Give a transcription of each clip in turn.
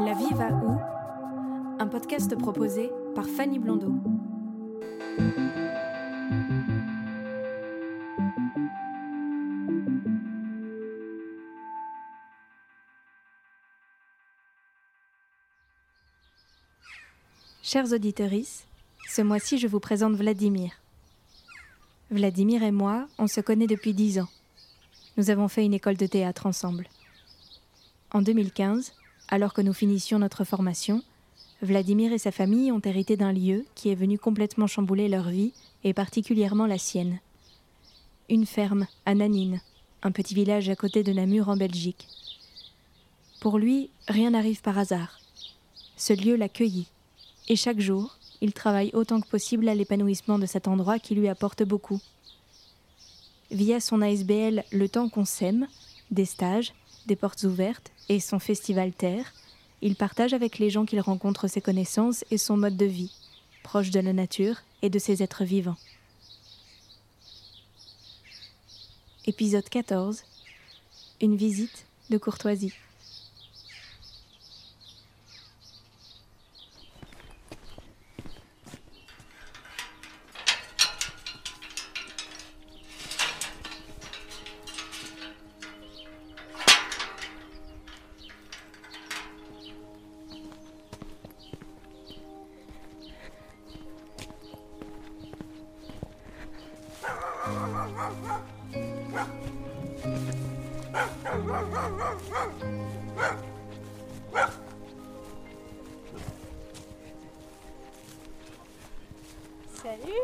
La vie va où? Un podcast proposé par Fanny Blondeau. Chers auditeurs, ce mois-ci je vous présente Vladimir. Vladimir et moi, on se connaît depuis dix ans. Nous avons fait une école de théâtre ensemble. En 2015, alors que nous finissions notre formation, Vladimir et sa famille ont hérité d'un lieu qui est venu complètement chambouler leur vie et particulièrement la sienne. Une ferme à Nanine, un petit village à côté de Namur en Belgique. Pour lui, rien n'arrive par hasard. Ce lieu l'accueillit et chaque jour, il travaille autant que possible à l'épanouissement de cet endroit qui lui apporte beaucoup. Via son ASBL Le temps qu'on s'aime, des stages, des portes ouvertes et son festival Terre, il partage avec les gens qu'il rencontre ses connaissances et son mode de vie, proche de la nature et de ses êtres vivants. Épisode 14 Une visite de courtoisie. Salut.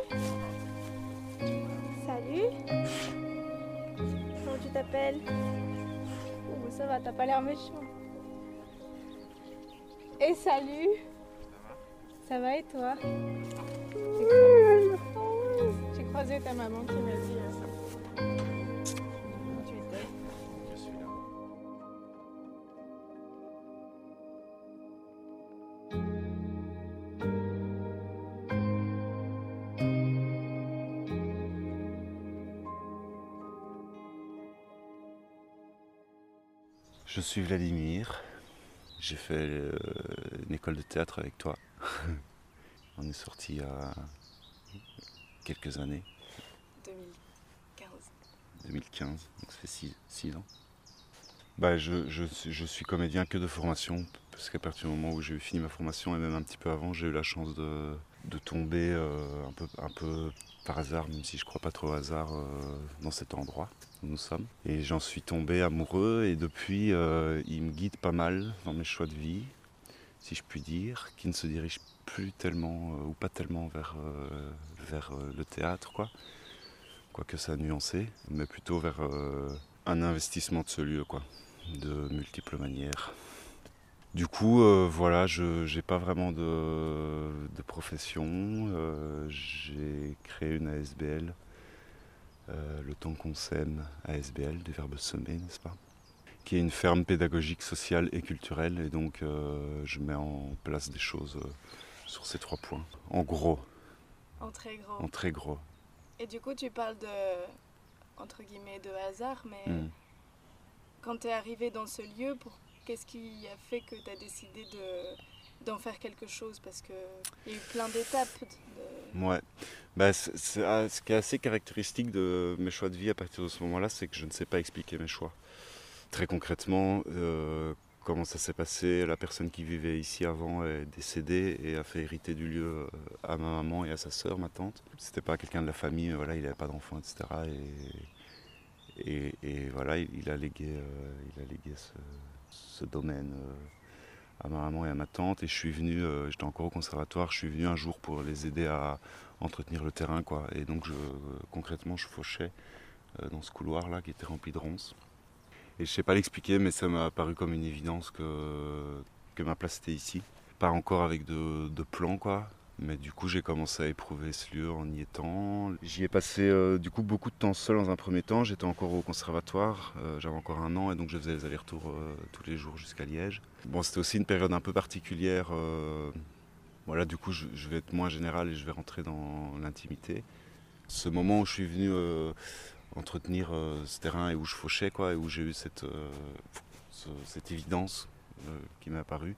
Salut. Comment tu t'appelles? Oh ça va, t'as pas l'air méchant. Et salut. Ça va et toi? J'ai croisé- J'ai croisé ta maman qui m'a dit suis Vladimir. J'ai fait euh, une école de théâtre avec toi. On est sorti il y a quelques années, 2015. 2015, donc ça fait 6 ans. Bah, je, je suis- comédien que de formation, parce qu'à partir du moment où j'ai fini ma formation, et même un petit peu avant, j'ai eu la chance de, de tomber euh, un, peu, un peu par hasard, même si je crois pas trop au hasard, euh, dans cet endroit où nous sommes. Et j'en suis tombé amoureux, et depuis, euh, il me guide pas mal dans mes choix de vie, si je puis dire, qui ne se dirigent plus tellement, ou pas tellement vers, vers le théâtre, quoi. Quoique ça a nuancé, mais plutôt vers un investissement de ce lieu, quoi, de multiples manières. Du coup, euh, voilà, je n'ai pas vraiment de, de profession. euh, j'ai créé une ASBL, euh, le temps qu'on s'aime, ASBL, du verbe semer, n'est-ce pas? Qui est une ferme pédagogique, sociale et culturelle. Et donc, je mets en place des choses sur ces trois points. En gros, En très grand. en très gros. Et du coup, tu parles de, entre guillemets, de hasard, mais Mm. Quand tu es arrivé dans ce lieu, qu'est-ce qui a fait que tu as décidé de, d'en faire quelque chose? Parce qu'il y a eu plein d'étapes. de- Ouais. Bah, ah, ce qui est assez caractéristique de mes choix de vie à partir de ce moment-là, c'est que je ne sais pas expliquer mes choix. Très concrètement, euh, comment ça s'est passé, la personne qui vivait ici avant est décédée et a fait hériter du lieu euh, à ma maman et à sa sœur, ma tante. C'était pas quelqu'un de la famille, voilà, il n'avait pas d'enfant, etc. Et, et, voilà, il, a légué, euh, il a légué ce, domaine euh, à ma maman et à ma tante. Et je suis venu, euh, j'étais encore au conservatoire, je suis venu un jour pour les aider à entretenir le terrain, quoi. Et donc, concrètement, je fauchais dans ce couloir-là qui était rempli de ronces. Et je sais pas l'expliquer, mais ça m'a paru comme une évidence que, que ma place était ici. Pas encore avec de, de plan, quoi. Mais du coup, j'ai commencé à éprouver ce lieu en y étant. J'y ai passé euh, du coup beaucoup de temps seul dans un premier temps. J'étais encore au conservatoire, euh, j'avais encore un an et donc je faisais les allers-retours euh, tous les jours jusqu'à Liège. Bon, c'était aussi une période un peu particulière. voilà, du coup, je, je vais être moins général et je vais rentrer dans l'intimité. Ce moment où je suis venu entretenir ce terrain et où je fauchais, quoi, et où j'ai eu cette, ce- cette évidence qui m'est apparue.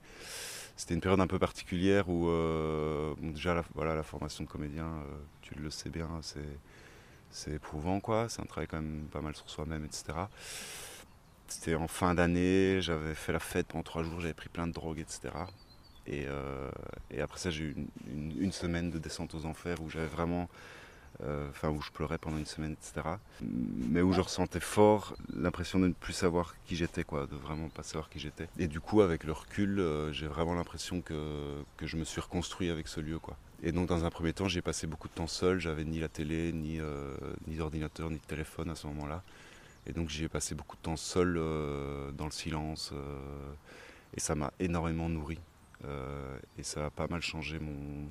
C'était une période un peu particulière où euh, déjà la, voilà, la formation de comédien, euh, tu le sais bien, c'est, c'est éprouvant quoi. C'est un travail quand même pas mal sur soi-même, etc. C'était en fin d'année, j'avais fait la fête pendant trois jours, j'avais pris plein de drogues, etc. Et, euh, et après ça, j'ai eu une, semaine de descente aux enfers où j'avais vraiment enfin où je pleurais pendant une semaine, etc. Mais où je ressentais fort l'impression de ne plus savoir qui j'étais, quoi, de vraiment pas savoir qui j'étais. Et du coup, avec le recul, euh, j'ai vraiment l'impression que, que je me suis reconstruit avec ce lieu, quoi. Et donc, dans un premier temps, j'ai passé beaucoup de temps seul. J'avais ni la télé, ni, euh, ni d'ordinateur, ni de téléphone à ce moment-là. Et donc, j'y ai passé beaucoup de temps seul, euh, dans le silence. euh, et ça m'a énormément nourri. Euh, et ça a pas mal changé mon,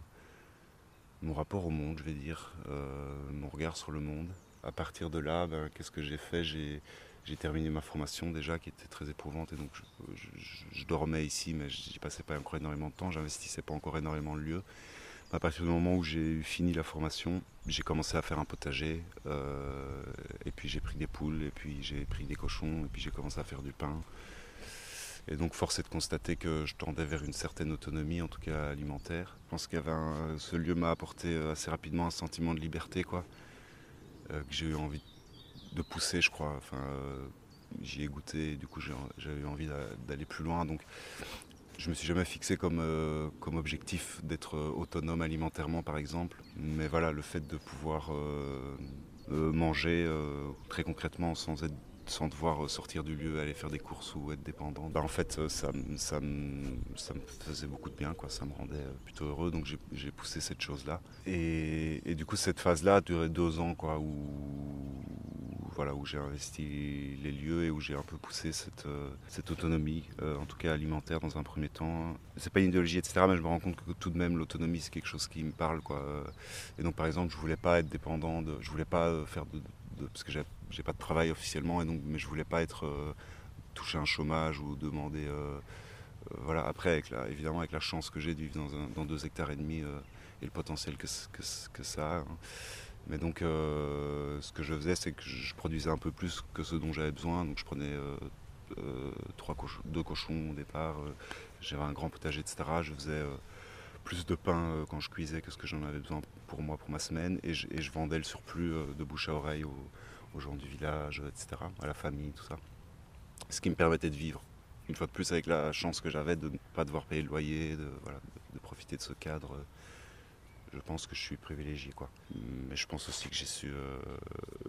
mon rapport au monde, je vais dire, euh, mon regard sur le monde. À partir de là, ben, qu'est-ce que j'ai fait? J'ai, terminé ma formation déjà, qui était très éprouvante, et donc je, dormais ici, mais j'y passais pas encore énormément de temps, j'investissais pas encore énormément le lieu. À partir du moment où j'ai fini la formation, j'ai commencé à faire un potager, euh, et puis j'ai pris des poules, et puis j'ai pris des cochons, et puis j'ai commencé à faire du pain. Et donc force est de constater que je tendais vers une certaine autonomie, en tout cas alimentaire. Je pense qu'il ce lieu m'a apporté euh, assez rapidement un sentiment de liberté, quoi, euh, que j'ai eu envie de pousser, je crois. Enfin, euh, j'y ai goûté, et du coup j'avais envie d'a- d'aller plus loin. Donc je me suis jamais fixé comme, comme objectif d'être autonome alimentairement, par exemple. Mais voilà, le fait de pouvoir manger très concrètement sans être sans devoir euh, sortir du lieu, aller faire des courses ou être dépendant. Bah, en fait, euh, ça, me- faisait beaucoup de bien, quoi. ça me rendait euh, plutôt heureux, donc j'ai- poussé cette chose-là. Et, du coup, cette phase-là a duré deux ans, quoi, où, voilà, où j'ai investi les lieux et où j'ai un peu poussé cette, autonomie, en tout cas alimentaire dans un premier temps. C'est pas une idéologie, etc., mais je me rends compte que tout de même, l'autonomie, c'est quelque chose qui me parle. Quoi. Et donc, par exemple, je voulais pas être dépendant, de, je voulais pas faire de, parce que j'ai j'ai pas de travail officiellement, et donc, mais je voulais pas être euh, toucher un chômage ou demander. euh, euh, voilà, après, avec la, évidemment, avec la chance que j'ai de vivre dans, un- dans deux hectares et demi et le potentiel que, ça a. hein. Mais donc, ce que je faisais, c'est que je produisais un peu plus que ce dont j'avais besoin. Donc, je prenais trois cochons- deux cochons au départ. J'avais un grand potager, etc. Je faisais plus de pain quand je cuisais que ce que j'en avais besoin pour moi, pour ma semaine. Et je, vendais le surplus de bouche à oreille aux gens du village, etc., à la famille, tout ça. Ce qui me permettait de vivre. Une fois de plus, avec la chance que j'avais de ne pas devoir payer le loyer, de, voilà, de, profiter de ce cadre. Je pense que je suis privilégié, quoi. Mais je pense aussi que j'ai su euh,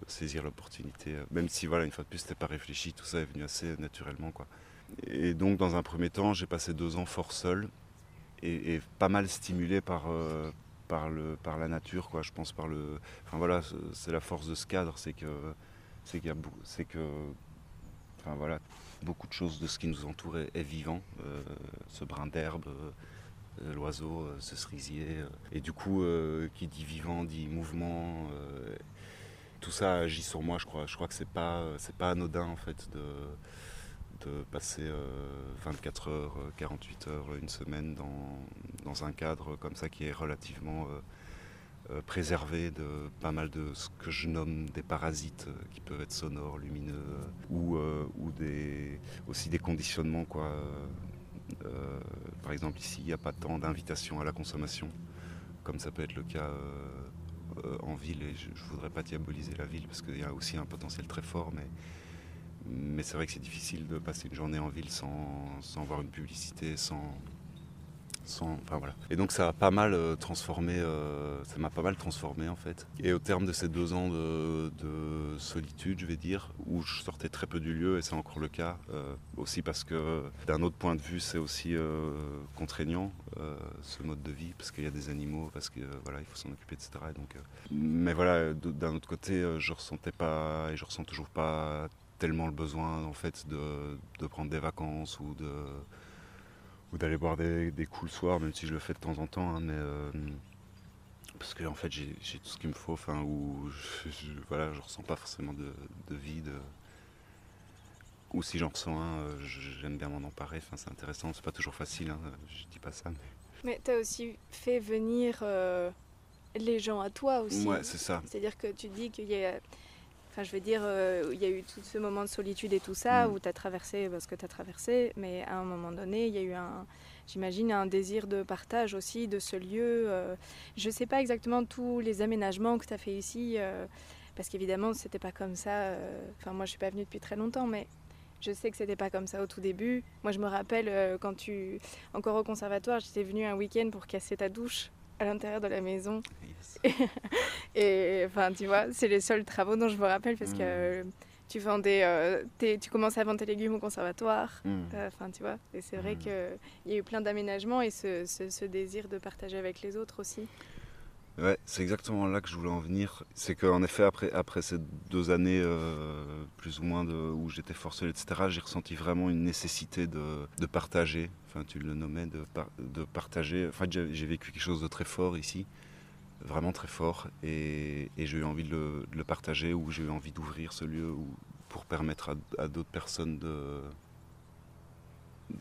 saisir l'opportunité, euh, même si, voilà, une fois de plus, c'était pas réfléchi, tout ça est venu assez naturellement, quoi. Et donc, dans un premier temps, j'ai passé deux ans fort seul et, et pas mal stimulé par, euh, par, le, par la nature, quoi. Je pense par le. Enfin voilà, c'est- la force de ce cadre, c'est que c'est qu'il c'est que, enfin voilà, beaucoup de choses de ce qui nous entoure est, vivant. Euh, ce brin d'herbe, euh, l'oiseau, euh, ce cerisier, et du coup, qui dit vivant dit mouvement. tout ça agit sur moi, je crois. Je crois que c'est pas, c'est pas anodin en fait de de passer euh, 24 heures, euh, 48 heures, une semaine dans, dans un cadre comme ça qui est relativement euh, euh, préservé de pas mal de ce que je nomme des parasites euh, qui peuvent être sonores, lumineux, euh, ou, euh, ou des, aussi des conditionnements. Quoi. Euh, euh, par exemple, ici, il n'y a pas tant d'invitations à la consommation, comme ça peut être le cas euh, euh, en ville, et je ne voudrais pas diaboliser la ville, parce qu'il y a aussi un potentiel très fort, mais mais c'est vrai que c'est difficile de passer une journée en ville sans, sans voir une publicité, sans, sans, enfin voilà. Et donc ça a pas mal euh, transformé, euh, ça m'a pas mal transformé en fait. Et au terme de ces deux ans de, de solitude, je vais dire, où je sortais très peu du lieu, et c'est encore le cas. euh, aussi parce que, d'un autre point de vue, c'est aussi contraignant, ce mode de vie, parce qu'il y a des animaux, parce que voilà, il faut s'en occuper, etc. Et donc, mais voilà, d'un autre côté, je ressentais pas, et je ressens toujours pas tellement le besoin, en fait, de, de prendre des vacances ou de ou d'aller boire des, des coups le soir, même si je le fais de temps en temps, hein, mais euh, parce que en fait j'ai tout ce qu'il me faut, enfin je, je- voilà, je ressens pas forcément de, de vide. Ou si j'en ressens un, euh, j'aime bien m'en emparer. Enfin, c'est intéressant, c'est pas toujours facile. hein, je dis pas ça, mais Mais t'as aussi fait venir euh, les gens à toi aussi. ouais, c'est ça. C'est-à-dire que tu dis qu'il y a. Enfin, je veux dire, euh, il y a eu tout ce moment de solitude et tout ça, Mm. où tu as traversé ce que tu as traversé, mais à un moment donné, il y a eu un, j'imagine, un désir de partage aussi de ce lieu. euh. je ne sais pas exactement tous les aménagements que tu as fait ici, euh, parce qu'évidemment, c'était pas comme ça. euh, Enfin, moi, je suis pas venue depuis très longtemps, mais je sais que c'était pas comme ça au tout début. Moi, je me rappelle euh, quand tu, encore au conservatoire, j'étais venue un week-end pour casser ta douche à l'intérieur de la maison. Yes. Et enfin, tu vois, c'est les seuls travaux dont je me rappelle parce que euh, tu vendais, euh, tes- tu commençais à vendre tes légumes au conservatoire. Mm. Euh, Enfin, tu vois, et c'est vrai Mm. qu'il y a eu plein d'aménagements et ce, ce- ce désir de partager avec les autres aussi. Ouais, c'est exactement là que je voulais en venir. C'est qu'en effet, après, ces deux années, euh, plus ou moins, où j'étais forcé, etc., j'ai ressenti vraiment une nécessité de, partager. Enfin, tu le nommais, de, par- de partager. Enfin, j'ai j'ai vécu quelque chose de très fort ici, vraiment très fort, et, j'ai eu envie de le, partager, ou j'ai eu envie d'ouvrir ce lieu pour permettre à, à d'autres personnes de.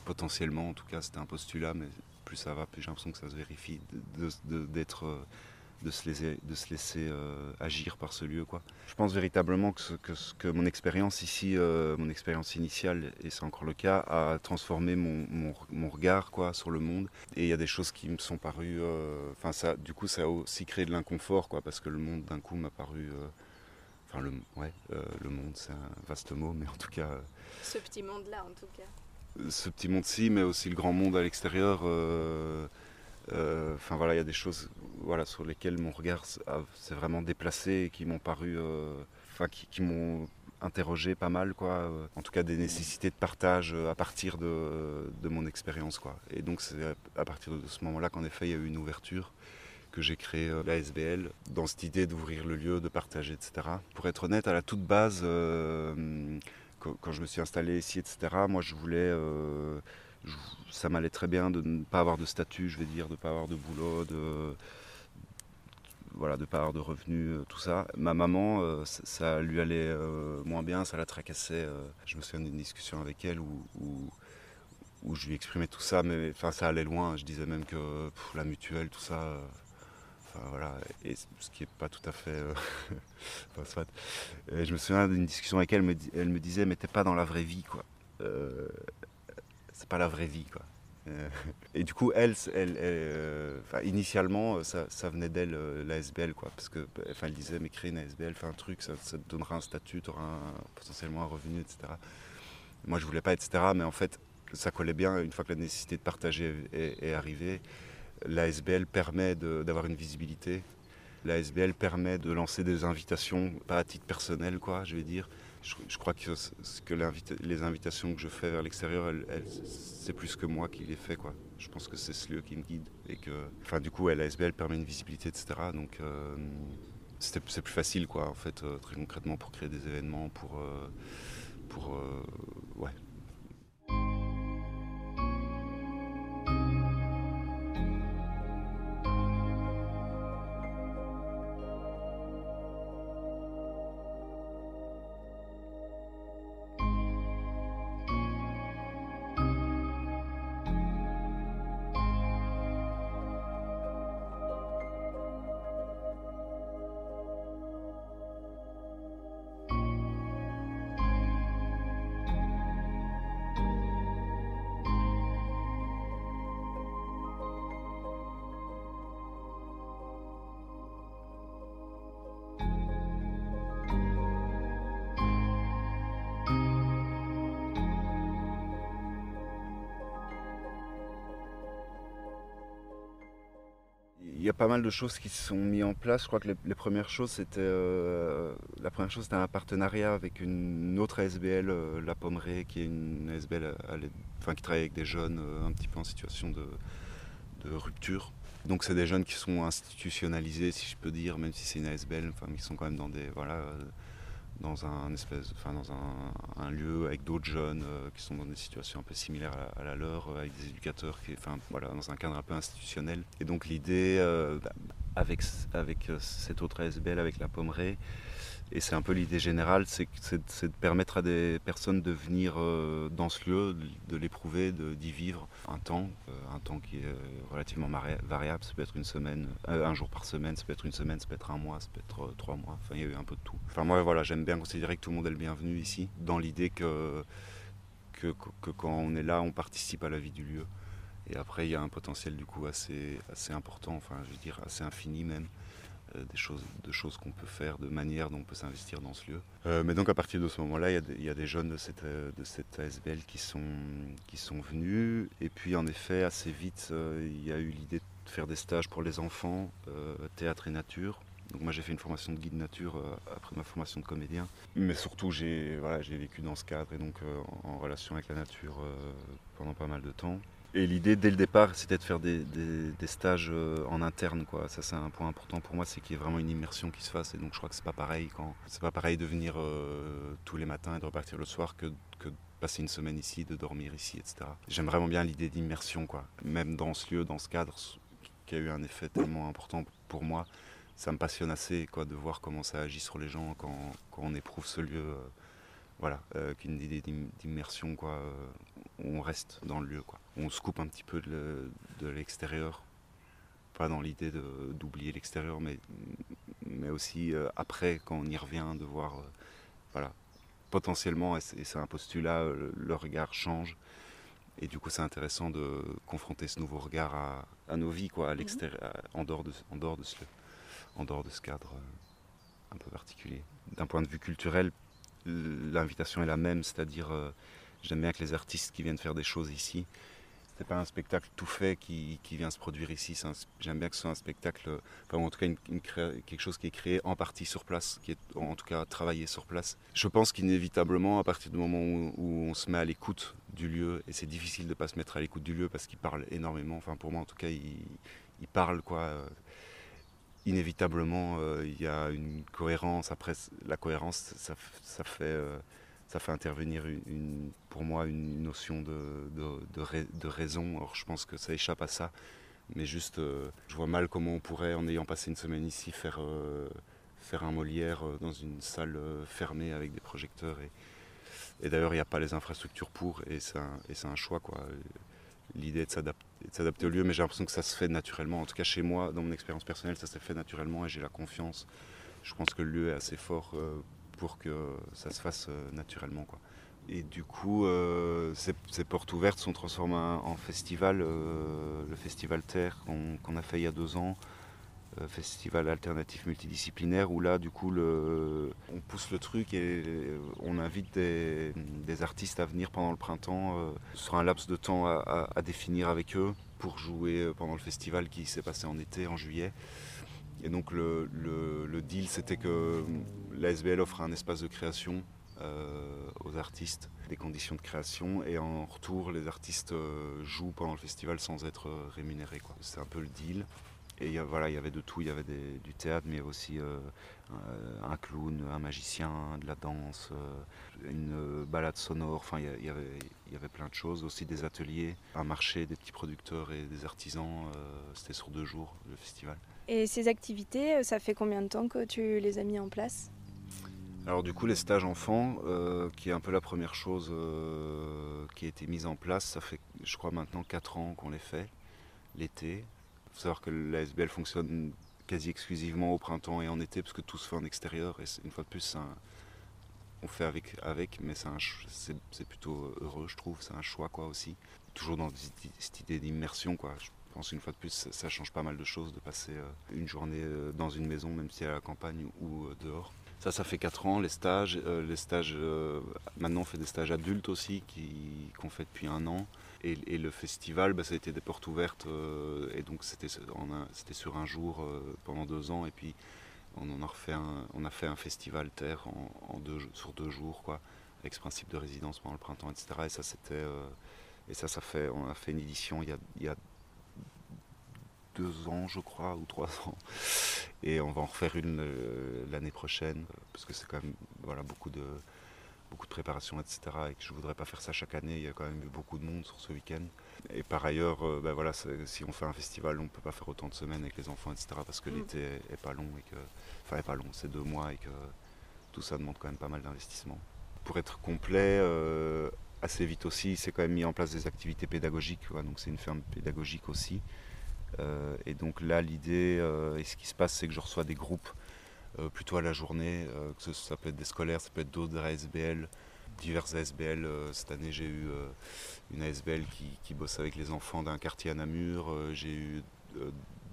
potentiellement, en tout cas, c'était un postulat, mais plus ça va, plus j'ai l'impression que ça se vérifie, d'être. De se laisser, de se laisser euh, agir par ce lieu. Quoi. Je pense véritablement que, ce- que, ce- que mon expérience ici, euh, mon expérience initiale, et c'est encore le cas, a transformé mon, mon, mon regard quoi, sur le monde. Et il y a des choses qui me sont parues... euh, Enfin, ça, du coup, ça a aussi créé de l'inconfort, quoi, parce que le monde, d'un coup, m'a paru... euh, Enfin, le, ouais, euh, le monde, c'est un vaste mot, mais en tout cas... euh, Ce petit monde-là, en tout cas. ce petit monde-ci, mais aussi le grand monde à l'extérieur. Euh, Enfin voilà, il y a des choses voilà, sur lesquelles mon regard s'est vraiment déplacé et qui m'ont paru, euh, enfin qui, m'ont interrogé pas mal, quoi. euh, En tout cas, des nécessités de partage à partir de, mon expérience, quoi. Et donc c'est à- partir de ce moment-là qu'en effet il y a eu une ouverture que j'ai créé la SBL dans cette idée d'ouvrir le lieu, de partager, etc. Pour être honnête, à la toute base, quand, je me suis installé ici, etc., moi je voulais, ça m'allait très bien de ne pas avoir de statut, je vais dire, de ne pas avoir de boulot, de voilà, de avoir de revenus, euh, tout ça. Ma maman, euh, ça, lui allait euh, moins bien, ça la tracassait. je me souviens d'une discussion avec elle où, je lui exprimais tout ça, mais enfin ça allait loin. Je disais même que la mutuelle, tout ça. voilà, et ce qui n'est pas tout à fait. je me souviens d'une discussion avec elle, me, elle me disait Mais t'es pas dans la vraie vie, quoi. C'est pas la vraie vie, quoi. Euh, et du coup, elle, euh, initialement, euh, ça, venait d'elle, euh, la SBL, quoi. Parce que, enfin, elle disait Mais crée une SBL, fais un truc, ça, te donnera un statut, tu auras potentiellement un revenu, etc. Moi, je voulais pas, etc. Mais en fait, ça collait bien une fois que la nécessité de partager est, arrivée. La SBL permet d'avoir une visibilité. La SBL permet de lancer des invitations, pas à titre personnel, quoi, je vais dire. Je, crois que, les invitations que je fais vers l'extérieur, c'est plus que moi qui les fais, quoi. Je pense que c'est ce lieu qui me guide. Et que, enfin, du coup, ouais, la SBL permet une visibilité, etc. Donc, euh, c'est plus facile, quoi, en fait, euh, très concrètement, pour créer des événements, pour. euh, pour ouais, il y a pas mal de choses qui se sont mises en place. Je crois que les, premières choses, c'était euh, la première chose, c'était un partenariat avec une autre ASBL, euh, La Pommeraye, qui est une ASBL l'aide- enfin, qui travaille avec des jeunes euh, un petit peu en situation de, de rupture. Donc c'est des jeunes qui sont institutionnalisés, si je peux dire, même si c'est une ASBL, enfin, qui sont quand même dans des voilà, euh, dans un espèce, enfin dans un, lieu avec d'autres jeunes euh, qui sont dans des situations un peu similaires à, la- leur, euh, avec des éducateurs, qui, enfin voilà, dans un cadre un peu institutionnel. Et donc l'idée euh, bah, avec avec cette autre ASBL, avec la Pommeraye, et c'est un peu l'idée générale, c'est de permettre à des personnes de venir euh, dans ce lieu, de, l'éprouver, d'y vivre un temps, euh, un temps qui est euh, relativement variable. Ça peut être une semaine, un jour par semaine, ça peut être une semaine, ça peut être un mois, ça peut être trois mois. Enfin, il y a eu un peu de tout. Enfin, moi, voilà, j'aime bien considérer que tout le monde est le bienvenu ici, dans l'idée que, quand on est là, on participe à la vie du lieu. Et après, il y a un potentiel du coup assez, assez important, enfin, je veux dire assez infini même des choses, de choses qu'on peut faire, de manières dont on peut s'investir dans ce lieu. Euh, mais donc à partir de ce moment-là, il y a des- jeunes de cette, euh, de ASBL qui sont, venus. Et puis en effet, assez vite, euh, il y a eu l'idée de faire des stages pour les enfants, euh, théâtre et nature. Donc moi j'ai fait une formation de guide nature euh, après ma formation de comédien. Mais surtout j'ai voilà, vécu dans ce cadre et donc euh, en, relation avec la nature euh, pendant pas mal de temps. Et l'idée dès le départ, c'était de faire des, des- stages euh, en interne. Quoi. Ça, c'est un point important pour moi, c'est qu'il y ait vraiment une immersion qui se fasse. Et donc, je crois que c'est pas pareil quand c'est pas pareil de venir euh, tous les matins et de repartir le soir que, que de passer une semaine ici, de dormir ici, etc. J'aime vraiment bien l'idée d'immersion, quoi. Même dans ce lieu, dans ce cadre, qui a eu un effet tellement important pour moi. Ça me passionne assez, quoi, de voir comment ça agit sur les gens quand, quand on éprouve ce lieu. euh, voilà, qu'une idée d'im- d'immersion, quoi. on reste dans le lieu, quoi. On se coupe un petit peu de le- de l'extérieur, pas dans l'idée d'oublier l'extérieur, mais, mais aussi euh, après, quand on y revient, de voir, euh, voilà, potentiellement, et c'est un postulat, euh, le, le regard change. Et du coup, c'est intéressant de confronter ce nouveau regard à, à nos vies, quoi, à l'extérieur, en, dehors de, en, dehors de ce, en dehors de ce cadre un peu particulier. D'un point de vue culturel, l'invitation est la même, c'est-à-dire euh, j'aime bien que les artistes qui viennent faire des choses ici, c'est pas un spectacle tout fait qui, vient se produire ici. J'aime bien que ce soit un spectacle, enfin, en tout cas quelque chose qui est créé en partie sur place, qui est en tout cas travaillé sur place. Je pense qu'inévitablement, à partir du moment où, on se met à l'écoute du lieu, et c'est difficile de ne pas se mettre à l'écoute du lieu parce qu'il parle énormément, enfin pour moi en tout cas, il, parle quoi. euh, inévitablement, euh, il y a une cohérence. Après, la cohérence, ça fait, euh, ça fait intervenir, pour moi, une notion de, de, de rai- de raison. Alors, je pense que ça échappe à ça. Mais juste, euh, je vois mal comment on pourrait, en ayant passé une semaine ici, faire, euh, faire un Molière euh, dans une salle fermée avec des projecteurs. Et, d'ailleurs, il n'y a pas les infrastructures pour, et c'est un, choix. quoi. L'idée est de s'adapter au lieu, mais j'ai l'impression que ça se fait naturellement. En tout cas, chez moi, dans mon expérience personnelle, ça s'est fait naturellement et j'ai la confiance. Je pense que le lieu est assez fort pour que ça se fasse euh, naturellement. Quoi. Et du coup, euh, ces, portes ouvertes sont transformées en, festival, euh, le festival Terre qu'on a fait il y a deux ans, festival alternatif multidisciplinaire, où là, du coup, le, on pousse le truc et on invite des, artistes à venir pendant le printemps sur un laps de temps à, définir avec eux pour jouer pendant le festival qui s'est passé en été, en juillet. Et donc le, deal, c'était que l'ASBL offre un espace de création euh, aux artistes, des conditions de création, et en retour, les artistes euh, jouent pendant le festival sans être euh, rémunérés. C'est un peu le deal. Et voilà, il y avait de tout, il y avait des- du théâtre, mais aussi un, clown, un magicien, de la danse, une balade sonore, enfin il y, avait, plein de choses, aussi des ateliers, un marché des petits producteurs et des artisans, c'était sur deux jours le festival. Et ces activités, euh, ça fait combien de temps que tu les as mis en place? Alors du coup les stages enfants, euh, qui est un peu la première chose euh, qui a été mise en place, ça fait je crois maintenant 4 ans qu'on les fait, l'été. Il faut savoir que l'ASBL fonctionne quasi exclusivement au printemps et en été parce que tout se fait en extérieur et une fois de plus on fait avec, avec mais c'est plutôt heureux je trouve, c'est un choix quoi aussi. Toujours dans cette- idée d'immersion quoi. Pense qu'une fois de plus ça, change pas mal de choses de passer euh, une journée euh, dans une maison même si à la campagne ou euh, dehors. Ça, ça fait 4 ans, les stages. Les stages maintenant, on fait des stages adultes aussi, qu'on fait depuis un an. Et, le festival, bah, ça a été des portes ouvertes. et donc, c'était, sur un jour pendant deux ans. Et puis, on, a, refait on a fait un festival terre sur deux jours, avec ce principe de résidence pendant le printemps, etc. Et ça, c'était. et ça, ça fait, on a fait une édition il y a, il y a deux ans, je crois, ou trois ans. Et on va en refaire une euh, l'année prochaine, parce que c'est quand même voilà, beaucoup, de, beaucoup de préparation, etc. Et que je ne voudrais pas faire ça chaque année. Il y a quand même eu beaucoup de monde sur ce week-end. Et par ailleurs, euh, ben voilà, si on fait un festival, on ne peut pas faire autant de semaines avec les enfants, etc. Parce que Mm. l'été est, est pas long. Et que, enfin, est pas long, c'est deux mois et que tout ça demande quand même pas mal d'investissement. Pour être complet, euh, assez vite aussi, c'est quand même mis en place des activités pédagogiques. donc c'est une ferme pédagogique aussi. Euh, et donc là, l'idée, euh, et ce qui se passe, c'est que je reçois des groupes euh, plutôt à la journée. que ça peut être des scolaires, ça peut être d'autres ASBL, diverses ASBL. cette année, j'ai eu une ASBL qui, bosse avec les enfants d'un quartier à Namur. j'ai eu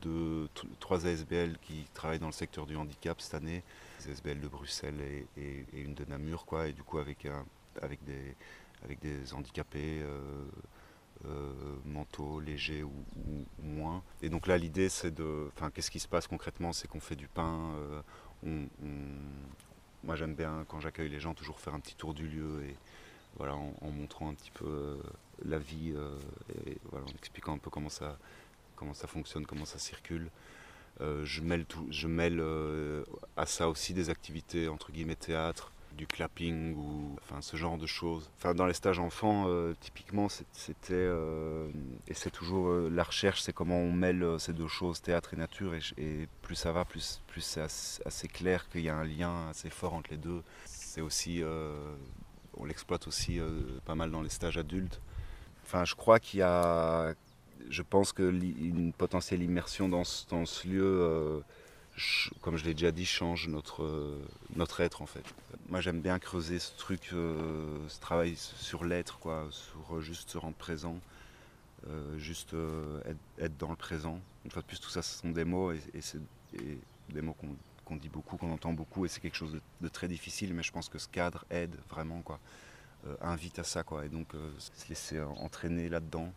deux, trois ASBL qui travaillent dans le secteur du handicap cette année. Des ASBL de Bruxelles et, une de Namur, quoi. Et du coup, avec, un- avec, des, handicapés. Mentaux, légers ou, moins. Et donc là, l'idée, c'est de. Enfin, qu'est-ce qui se passe concrètement? C'est qu'on fait du pain. euh, moi, j'aime bien, quand j'accueille les gens, toujours faire un petit tour du lieu et voilà, en, montrant un petit peu euh, la vie euh, et voilà, en expliquant un peu comment ça, comment ça fonctionne, comment ça circule. Euh, je mêle, je mêle euh, à ça aussi des activités entre guillemets théâtre, du clapping ou enfin ce genre de choses. Enfin dans les stages enfants, euh, typiquement c'était euh, et c'est toujours euh, la recherche, c'est comment on mêle ces deux choses, théâtre et nature et, plus ça va, plus plus c'est assez, clair qu'il y a un lien assez fort entre les deux. C'est aussi on l'exploite aussi pas mal dans les stages adultes. Enfin je crois qu'il y a je pense que une potentielle immersion dans ce, lieu, comme je l'ai déjà dit, change notre, notre être en fait. Moi j'aime bien creuser ce truc, euh, ce travail sur l'être, quoi, sur euh, juste se rendre présent, euh, juste être, dans le présent. Une fois de plus, tout ça, ce sont des mots et, c'est des mots qu'on dit beaucoup, qu'on entend beaucoup et c'est quelque chose de, de très difficile, mais je pense que ce cadre aide vraiment, quoi, invite à ça, quoi, et donc se laisser entraîner là-dedans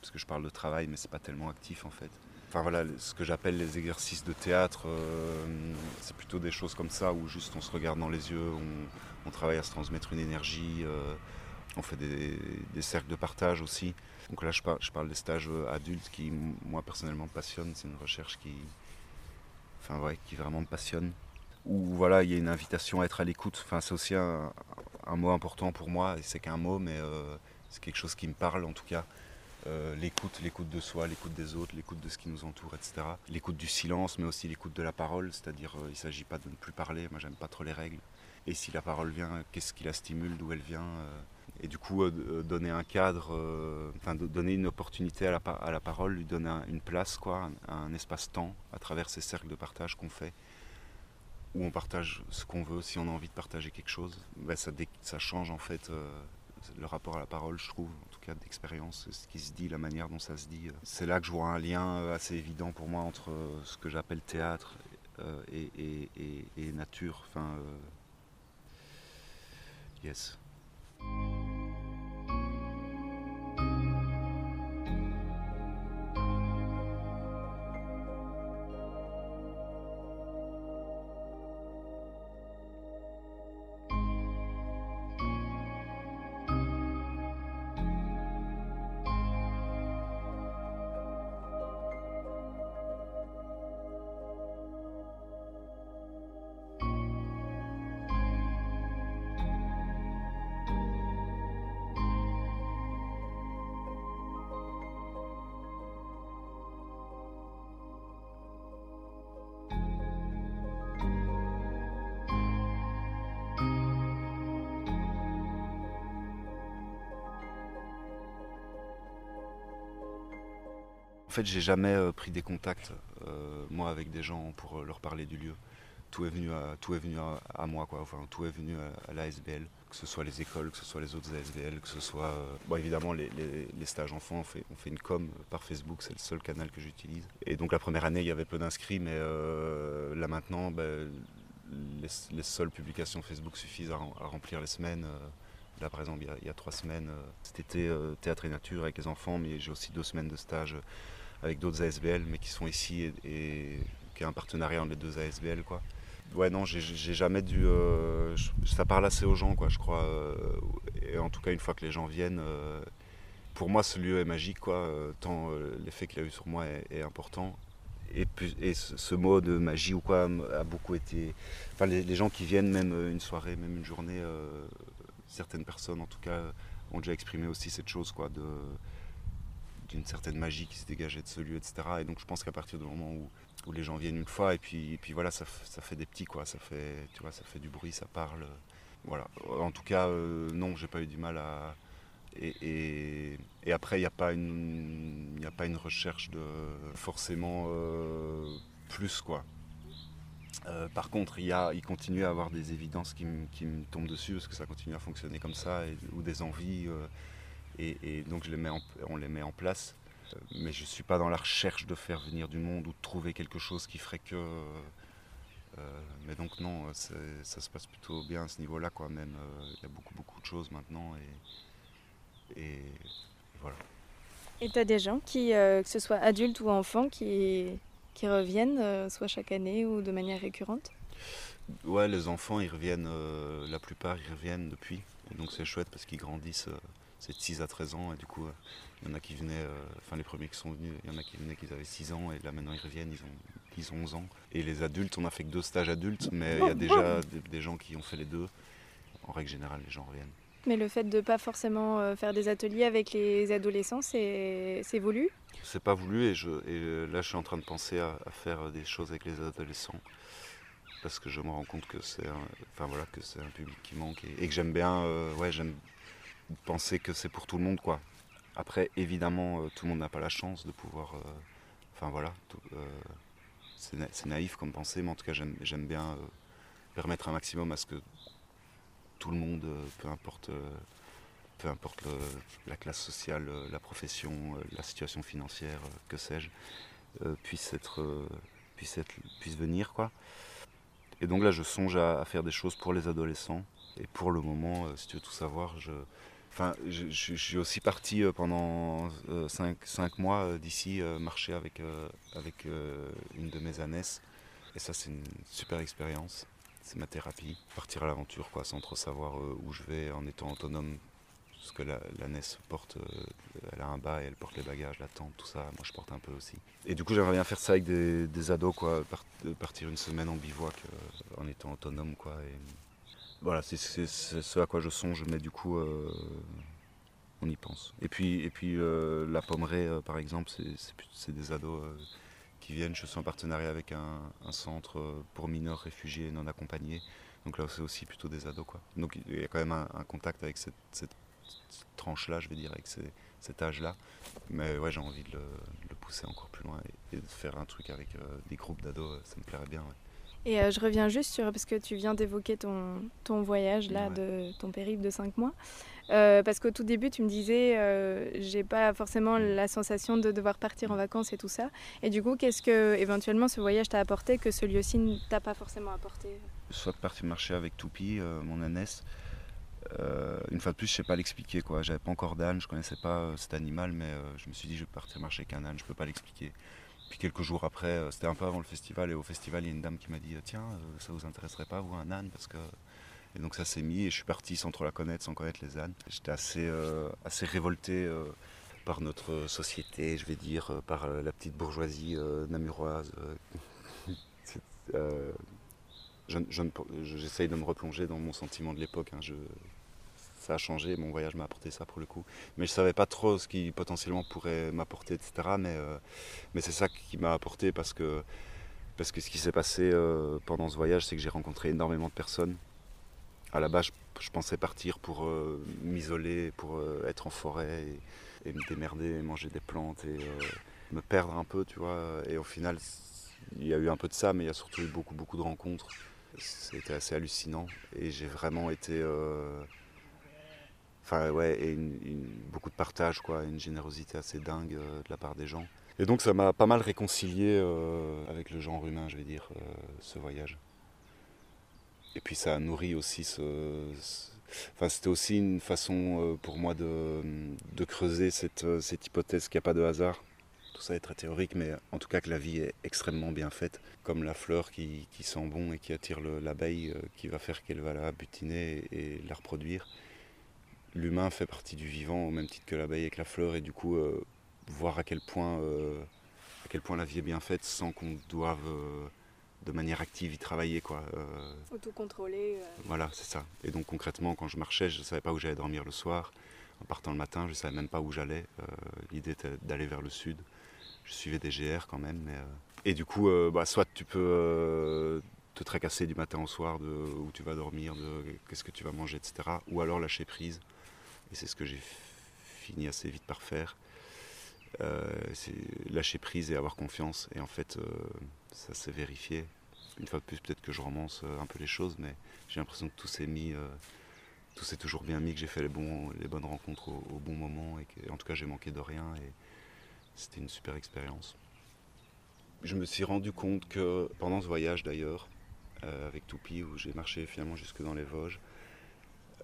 parce que je parle de travail, mais c'est pas tellement actif en fait. Enfin voilà, ce que j'appelle les exercices de théâtre, euh, c'est plutôt des choses comme ça où juste on se regarde dans les yeux, on, travaille à se transmettre une énergie, euh, on fait des, cercles de partage aussi. Donc là, je parle, des stages euh, adultes qui, moi personnellement, me passionnent. C'est une recherche qui, enfin qui vraiment me passionne. Où voilà, il y a une invitation à être à l'écoute. Enfin, c'est aussi un, mot important pour moi. C'est qu'un mot, mais c'est quelque chose qui me parle en tout cas. Euh, l'écoute, l'écoute de soi, l'écoute des autres, l'écoute de ce qui nous entoure, etc. L'écoute du silence, mais aussi l'écoute de la parole, c'est-à-dire euh, il ne s'agit pas de ne plus parler, moi j'aime pas trop les règles. Et si la parole vient, qu'est-ce qui la stimule, d'où elle vient euh, Et du coup, euh, euh, donner un cadre, euh, enfin donner une opportunité à la, à la parole, lui donner un- une place, quoi, un, espace-temps à travers ces cercles de partage qu'on fait, où on partage ce qu'on veut, si on a envie de partager quelque chose, ben, ça, ça change en fait euh, le rapport à la parole, je trouve, en tout cas d'expérience, ce qui se dit, la manière dont ça se dit. C'est là que je vois un lien euh, assez évident pour moi entre euh, ce que j'appelle théâtre euh, et, et- nature. Enfin, yes. Fait, j'ai jamais euh, pris des contacts, euh, moi, avec des gens pour euh, leur parler du lieu. Tout est venu à, tout est venu à, moi, quoi. Enfin, tout est venu à, à l'ASBL, que ce soit les écoles, que ce soit les autres ASBL, que ce soit. bon, évidemment, les, stages enfants, on fait, on fait une com par Facebook, c'est le seul canal que j'utilise. Et donc, la première année, il y avait peu d'inscrits, mais là maintenant, ben, les, les seules publications Facebook suffisent à, rem- à remplir les semaines. Là, par exemple, il y a, trois semaines, été, euh, théâtre et nature avec les enfants, mais j'ai aussi deux semaines de stage avec d'autres ASBL, mais qui sont ici et, qui est un partenariat entre les deux ASBL, quoi. Ouais, non, j'ai- jamais dû. euh, ça parle assez aux gens, quoi, je crois. euh, et en tout cas, une fois que les gens viennent, euh, pour moi, ce lieu est magique, quoi. tant l'effet qu'il a eu sur moi est, important. Et, ce, mot de magie ou quoi a beaucoup été. Enfin, les, les gens qui viennent, même une soirée, même une journée, certaines personnes, en tout cas, ont déjà exprimé aussi cette chose, quoi, de d'une certaine magie qui se dégageait de ce lieu, etc. Et donc, je pense qu'à partir du moment où, où les gens viennent une fois, et puis, et puis voilà, ça, ça fait des petits, quoi. Ça fait, tu vois, ça fait du bruit, ça parle. Voilà. En tout cas, euh, non, j'ai pas eu du mal à. Et, et- après, il n'y a, pas une- a pas une recherche de forcément euh, plus, quoi. Euh, par contre, il, y a, continue à avoir des évidences qui, me- tombent dessus parce que ça continue à fonctionner comme ça, ou des envies. Et, et donc, je les mets en- on les met en place. Euh, Mais je ne suis pas dans la recherche de faire venir du monde ou de trouver quelque chose qui ferait que. euh, mais donc, non, c'est- ça se passe plutôt bien à ce niveau-là, quoi. Même, euh, il y a beaucoup, beaucoup de choses maintenant. Et, et voilà. Et tu as des gens qui, euh, que ce soit adultes ou enfants, qui, qui reviennent, euh, soit chaque année ou de manière récurrente? Ouais, les enfants, ils reviennent, euh, la plupart, ils reviennent depuis. Et donc c'est chouette parce qu'ils grandissent, euh, c'est de 6 à 13 ans. Et du coup, euh, il y en a qui venaient, euh, enfin les premiers qui sont venus, il y en a qui venaient qu'ils avaient 6 ans. Et là maintenant, ils reviennent, ils ont, ils ont 11 ans. Et les adultes, on a fait que deux stages adultes, mais il y a déjà des, des gens qui ont fait les deux. En règle générale, les gens reviennent. Mais le fait de pas forcément euh, faire des ateliers avec les adolescents, c'est voulu? C'est pas voulu et, je, et là je suis en train de penser à, à faire des choses avec les adolescents parce que je me rends compte que c'est un, enfin voilà que un public qui manque et, et que j'aime bien euh, ouais j'aime penser que c'est pour tout le monde quoi. Après évidemment euh, tout le monde n'a pas la chance de pouvoir euh, enfin voilà euh, c'est na- c'est naïf comme pensée mais en tout cas j'aime bien permettre un maximum à ce que tout le monde peu importe peu importe la classe sociale, la profession, la situation financière, que sais-je, puisse être, puisse puisse venir quoi. Et donc là, je songe à, faire des choses pour les adolescents. Et pour le moment, si tu veux tout savoir, je, enfin, je, suis aussi parti euh, pendant 5 mois euh, d'ici euh, marcher avec, euh, avec euh, une de mes ânesses. Et ça, c'est une super expérience. C'est ma thérapie. Partir à l'aventure, quoi, sans trop savoir euh, où je vais, en étant autonome parce que la, la porte, euh, elle a un bas et elle porte les bagages, la tente, tout ça. Moi, je porte un peu aussi. Et du coup, j'aimerais bien faire ça avec des, ados, quoi. par- euh, partir une semaine en bivouac euh, en étant autonome, quoi. Voilà, c'est ce à quoi je songe, mais du coup, euh, on y pense. Et puis, et puis euh, la pommeraie, euh, par exemple, c'est- des ados euh, qui viennent. Je suis en partenariat avec un, centre pour mineurs réfugiés non accompagnés. Donc là, c'est aussi plutôt des ados, quoi. Donc il y a quand même un, contact avec cette, tranche-là, je vais dire, avec cet âge-là. Mais ouais, j'ai envie de le, pousser encore plus loin et, de faire un truc avec des groupes d'ados, ça me plairait bien. Et euh, je reviens juste sur, parce que tu viens d'évoquer ton, ton voyage, là, Ouais. de ton périple de 5 mois. Euh, parce qu'au tout début, tu me disais, euh, j'ai pas forcément la sensation de devoir partir en vacances et tout ça. Et du coup, qu'est-ce que éventuellement ce voyage t'a apporté que ce lieu-ci ne t'a pas forcément apporté? Soit parti marcher avec Toupi, euh, mon ânesse. Une fois de plus, je sais pas l'expliquer quoi. J'avais pas encore d'âne, je connaissais pas cet animal, mais je me suis dit je vais partir marcher avec un âne, je peux pas l'expliquer. Puis quelques jours après, euh, c'était un peu avant le festival, et au festival, il y a une dame qui m'a dit tiens, euh, ça vous intéresserait pas vous un âne? Parce que et donc ça s'est mis et je suis parti sans trop la connaître, sans connaître les ânes. J'étais assez euh, assez révolté. par notre société, je vais dire, par la petite bourgeoisie namuroise. euh, je- j'essaye de me replonger dans mon sentiment de l'époque. hein, ça a changé, mon voyage m'a apporté ça pour le coup. Mais je savais pas trop ce qui potentiellement pourrait m'apporter, etc. Mais, euh, mais c'est ça qui m'a apporté parce que, ce qui s'est passé euh, pendant ce voyage, c'est que j'ai rencontré énormément de personnes. À la base, je, pensais partir pour euh, m'isoler, pour être en forêt et, me démerder, manger des plantes et me perdre un peu, tu vois. Et au final, il y a eu un peu de ça, mais il y a surtout eu beaucoup, beaucoup de rencontres. C'était assez hallucinant et j'ai vraiment été. Enfin, ouais, et beaucoup de partage, quoi, une générosité assez dingue euh, de la part des gens. Et donc, ça m'a pas mal réconcilié euh, avec le genre humain, je vais dire, euh, ce voyage. et puis ça a nourri aussi ce. Enfin, c'était aussi une façon pour moi de, creuser cette, hypothèse qu'il n'y a pas de hasard. Tout ça est très théorique, mais en tout cas que la vie est extrêmement bien faite, comme la fleur qui, sent bon et qui attire le- l'abeille, qui va faire qu'elle va la butiner et la reproduire. L'humain fait partie du vivant au même titre que l'abeille avec la fleur, et du coup, euh, voir à quel point, euh, à quel point la vie est bien faite sans qu'on doive euh, de manière active y travailler, quoi. Autocontrôlé. euh, voilà, c'est ça. Et donc concrètement, quand je marchais, je ne savais pas où j'allais dormir le soir. En partant le matin, je ne savais même pas où j'allais. L'idée était d'aller vers le sud. Je suivais des GR quand même. Mais, Et du coup, bah, soit tu peux te tracasser du matin au soir de où tu vas dormir, de qu'est-ce que tu vas manger, etc. Ou alors lâcher prise. Et c'est ce que j'ai fini assez vite par faire. Euh, c'est lâcher prise et avoir confiance. Et en fait, euh, ça s'est vérifié. Une fois de plus, peut-être que je romance euh, un peu les choses, mais j'ai l'impression que tout s'est mis, tout s'est toujours bien mis, que j'ai fait les, bonnes rencontres au, bon moment et en tout cas, j'ai manqué de rien et c'était une super expérience. Je me suis rendu compte que pendant ce voyage d'ailleurs, avec Toupi, où j'ai marché finalement jusque dans les Vosges,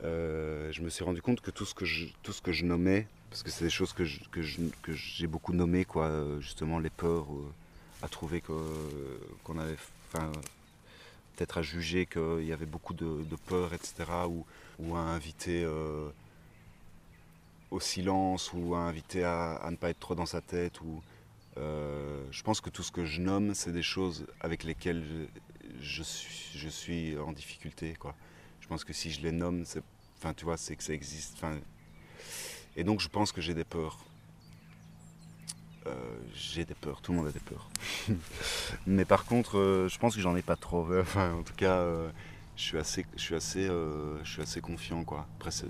euh, je me suis rendu compte que tout ce que je, nommais, parce que c'est des choses que, j'ai beaucoup nommées, euh, justement les peurs, euh, à trouver qu'on avait, peut-être à juger qu'il y avait beaucoup de, peurs, etc., ou, à inviter au silence, ou à inviter à, ne pas être trop dans sa tête, je pense que tout ce que je nomme, c'est des choses avec lesquelles je, suis, en difficulté. Pense que si je les nomme, c'est, enfin, tu vois, c'est que ça existe. Enfin, et donc, je pense que j'ai des peurs. Euh, j'ai des peurs, tout le monde a des peurs. Mais par contre, euh, je pense que j'en ai pas trop. Enfin, en tout cas, euh, je suis assez, je suis assez, euh, je suis assez confiant, quoi. Après, c'est,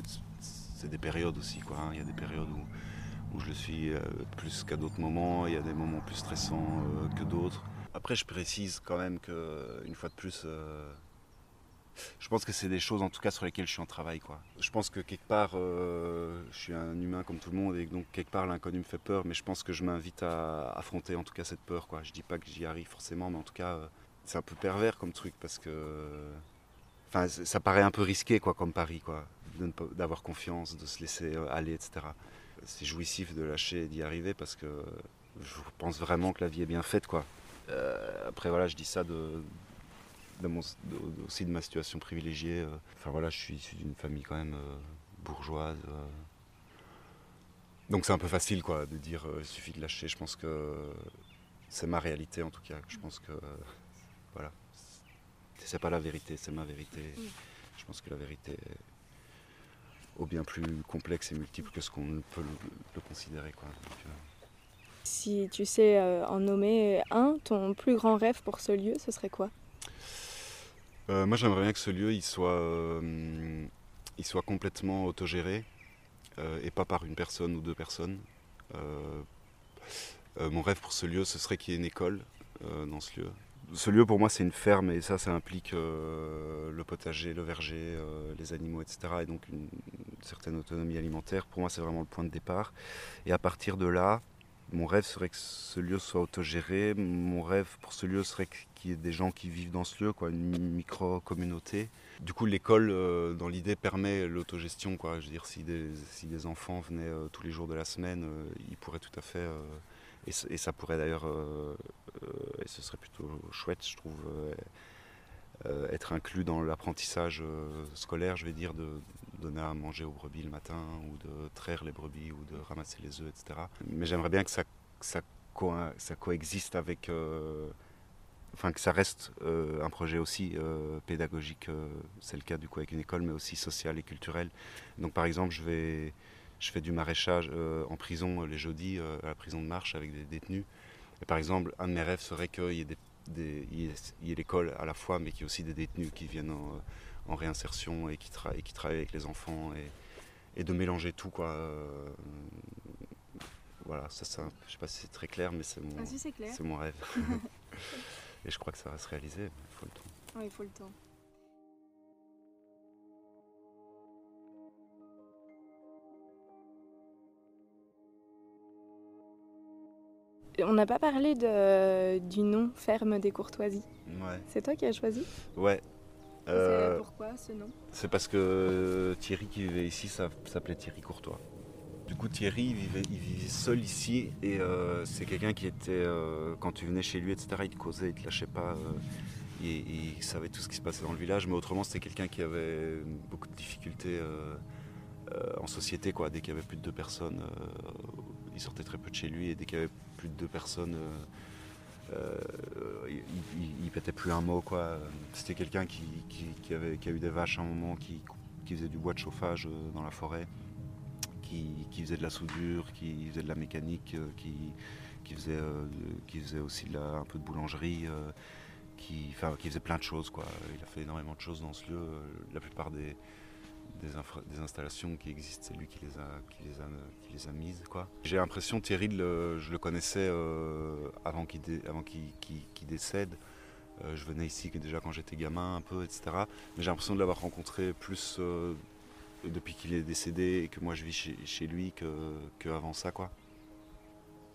des périodes aussi, quoi. hein. Il y a des périodes où, où je le suis euh, plus qu'à d'autres moments. Il y a des moments plus stressants euh, que d'autres. Après, je précise quand même que, une fois de plus, euh, je pense que c'est des choses, en tout cas, sur lesquelles je suis en travail, quoi. Je pense que quelque part, euh, je suis un humain comme tout le monde, et donc quelque part, l'inconnu me fait peur, mais je pense que je m'invite à affronter, en tout cas, cette peur, quoi. Je dis pas que j'y arrive forcément, mais en tout cas, euh, c'est un peu pervers comme truc, parce que, enfin, ça paraît un peu risqué, quoi, comme pari, d'avoir confiance, de se laisser euh, aller, etc. C'est jouissif de lâcher et d'y arriver, parce que je pense vraiment que la vie est bien faite, quoi. Après, voilà, je dis ça de, de mon- de- aussi de ma situation privilégiée. euh. Enfin voilà, je suis issu d'une famille quand même euh, bourgeoise. euh. Donc c'est un peu facile quoi de dire il suffit de lâcher. Je pense que c'est ma réalité en tout cas. Je pense que voilà, c'est pas la vérité, c'est ma vérité. Je pense que la vérité est au bien plus complexe et multiple que ce qu'on peut le, le considérer quoi. Donc, Si tu sais euh, en nommer un, ton plus grand rêve pour ce lieu, ce serait quoi? Euh, moi, j'aimerais bien que ce lieu il soit, euh, il soit complètement autogéré euh, et pas par une personne ou deux personnes. Mon rêve pour ce lieu, ce serait qu'il y ait une école dans ce lieu. Ce lieu, pour moi, c'est une ferme et ça, ça implique le potager, le verger, les animaux, etc. Et donc une, une certaine autonomie alimentaire. Pour moi, c'est vraiment le point de départ. Et à partir de là, mon rêve serait que ce lieu soit autogéré. Mon rêve pour ce lieu serait qu'il y ait des gens qui vivent dans ce lieu, quoi, une micro-communauté. Du coup, l'école, euh, dans l'idée, permet l'autogestion. Quoi. Je veux dire, si des, si des enfants venaient euh, tous les jours de la semaine, euh, ils pourraient tout à fait. et, et ça pourrait d'ailleurs, et ce serait plutôt chouette, je trouve, être inclus dans l'apprentissage scolaire, je vais dire, de donner à manger aux brebis le matin, ou de traire les brebis, ou de ramasser les œufs, etc. Mais j'aimerais bien que ça, ça, co- ça coexiste avec. euh, enfin, que ça reste euh, un projet aussi euh, pédagogique, c'est le cas du coup avec une école, mais aussi social et culturel. Donc par exemple, je, vais, je fais du maraîchage en prison les jeudis, à la prison de Marche avec des détenus. Et par exemple, un de mes rêves serait qu'il y ait, y ait l'école à la fois, mais qu'il y ait aussi des détenus qui viennent en, en réinsertion et qui, tra- et qui travaillent avec les enfants et, et de mélanger tout. Quoi. Euh, voilà, ça, ça, je sais pas si c'est très clair, mais c'est mon, Ah, c'est mon rêve. et je crois que ça va se réaliser, mais il faut le temps. Oui, il faut le temps. On n'a pas parlé de, du nom Ferme des Courtoisies. Ouais. C'est toi qui as choisi? Ouais. Euh, C'est pourquoi ce nom? C'est parce que Thierry qui vivait ici s'appelait Thierry Courtois. Du coup Thierry il vivait, il vivait seul ici et euh, c'est quelqu'un qui était, euh, quand tu venais chez lui etc, il te causait, il te lâchait pas, euh, et, et il savait tout ce qui se passait dans le village, mais autrement c'était quelqu'un qui avait beaucoup de difficultés euh, euh, en société. Quoi. Dès qu'il y avait plus de deux personnes, euh, il sortait très peu de chez lui et dès qu'il y avait plus de deux personnes, il, il- il pétait plus un mot. Quoi. C'était quelqu'un qui, avait, a eu des vaches à un moment, qui, faisait du bois de chauffage euh, dans la forêt, qui, faisait de la soudure, qui faisait de la mécanique, euh, qui, faisait, euh, aussi un peu de boulangerie. euh, qui, faisait plein de choses. Il a fait énormément de choses dans ce lieu. Euh, La plupart des, des, infra- des installations qui existent, c'est lui qui les a, qui les a, qui les a mises. J'ai l'impression, Thierry, le- je le connaissais euh, avant qu'il dé- décède. Euh, je venais ici déjà quand j'étais gamin, un peu, etc. Mais j'ai l'impression de l'avoir rencontré plus euh, depuis qu'il est décédé et que moi je vis chez, chez lui que, que ça. Quoi.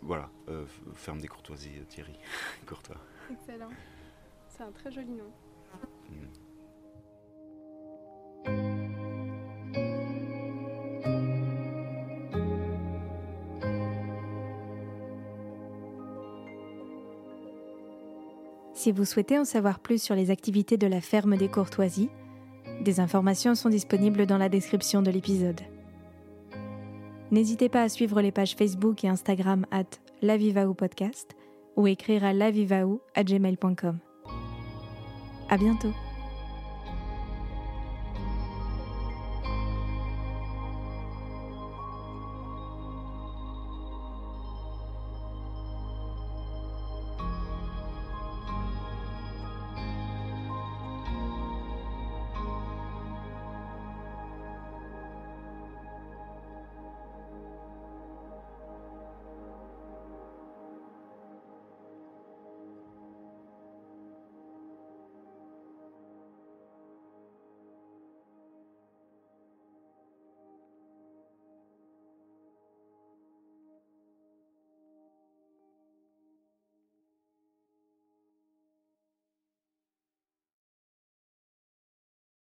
Voilà, ferme des courtoisies, Thierry. Courtois. Excellent. C'est un très joli nom. Mm. Si vous souhaitez en savoir plus sur les activités de la ferme des Courtoisies, des informations sont disponibles dans la description de l'épisode. N'hésitez pas à suivre les pages Facebook et Instagram at lavivaou podcast ou écrire à lavivaou à gmail.com. À bientôt!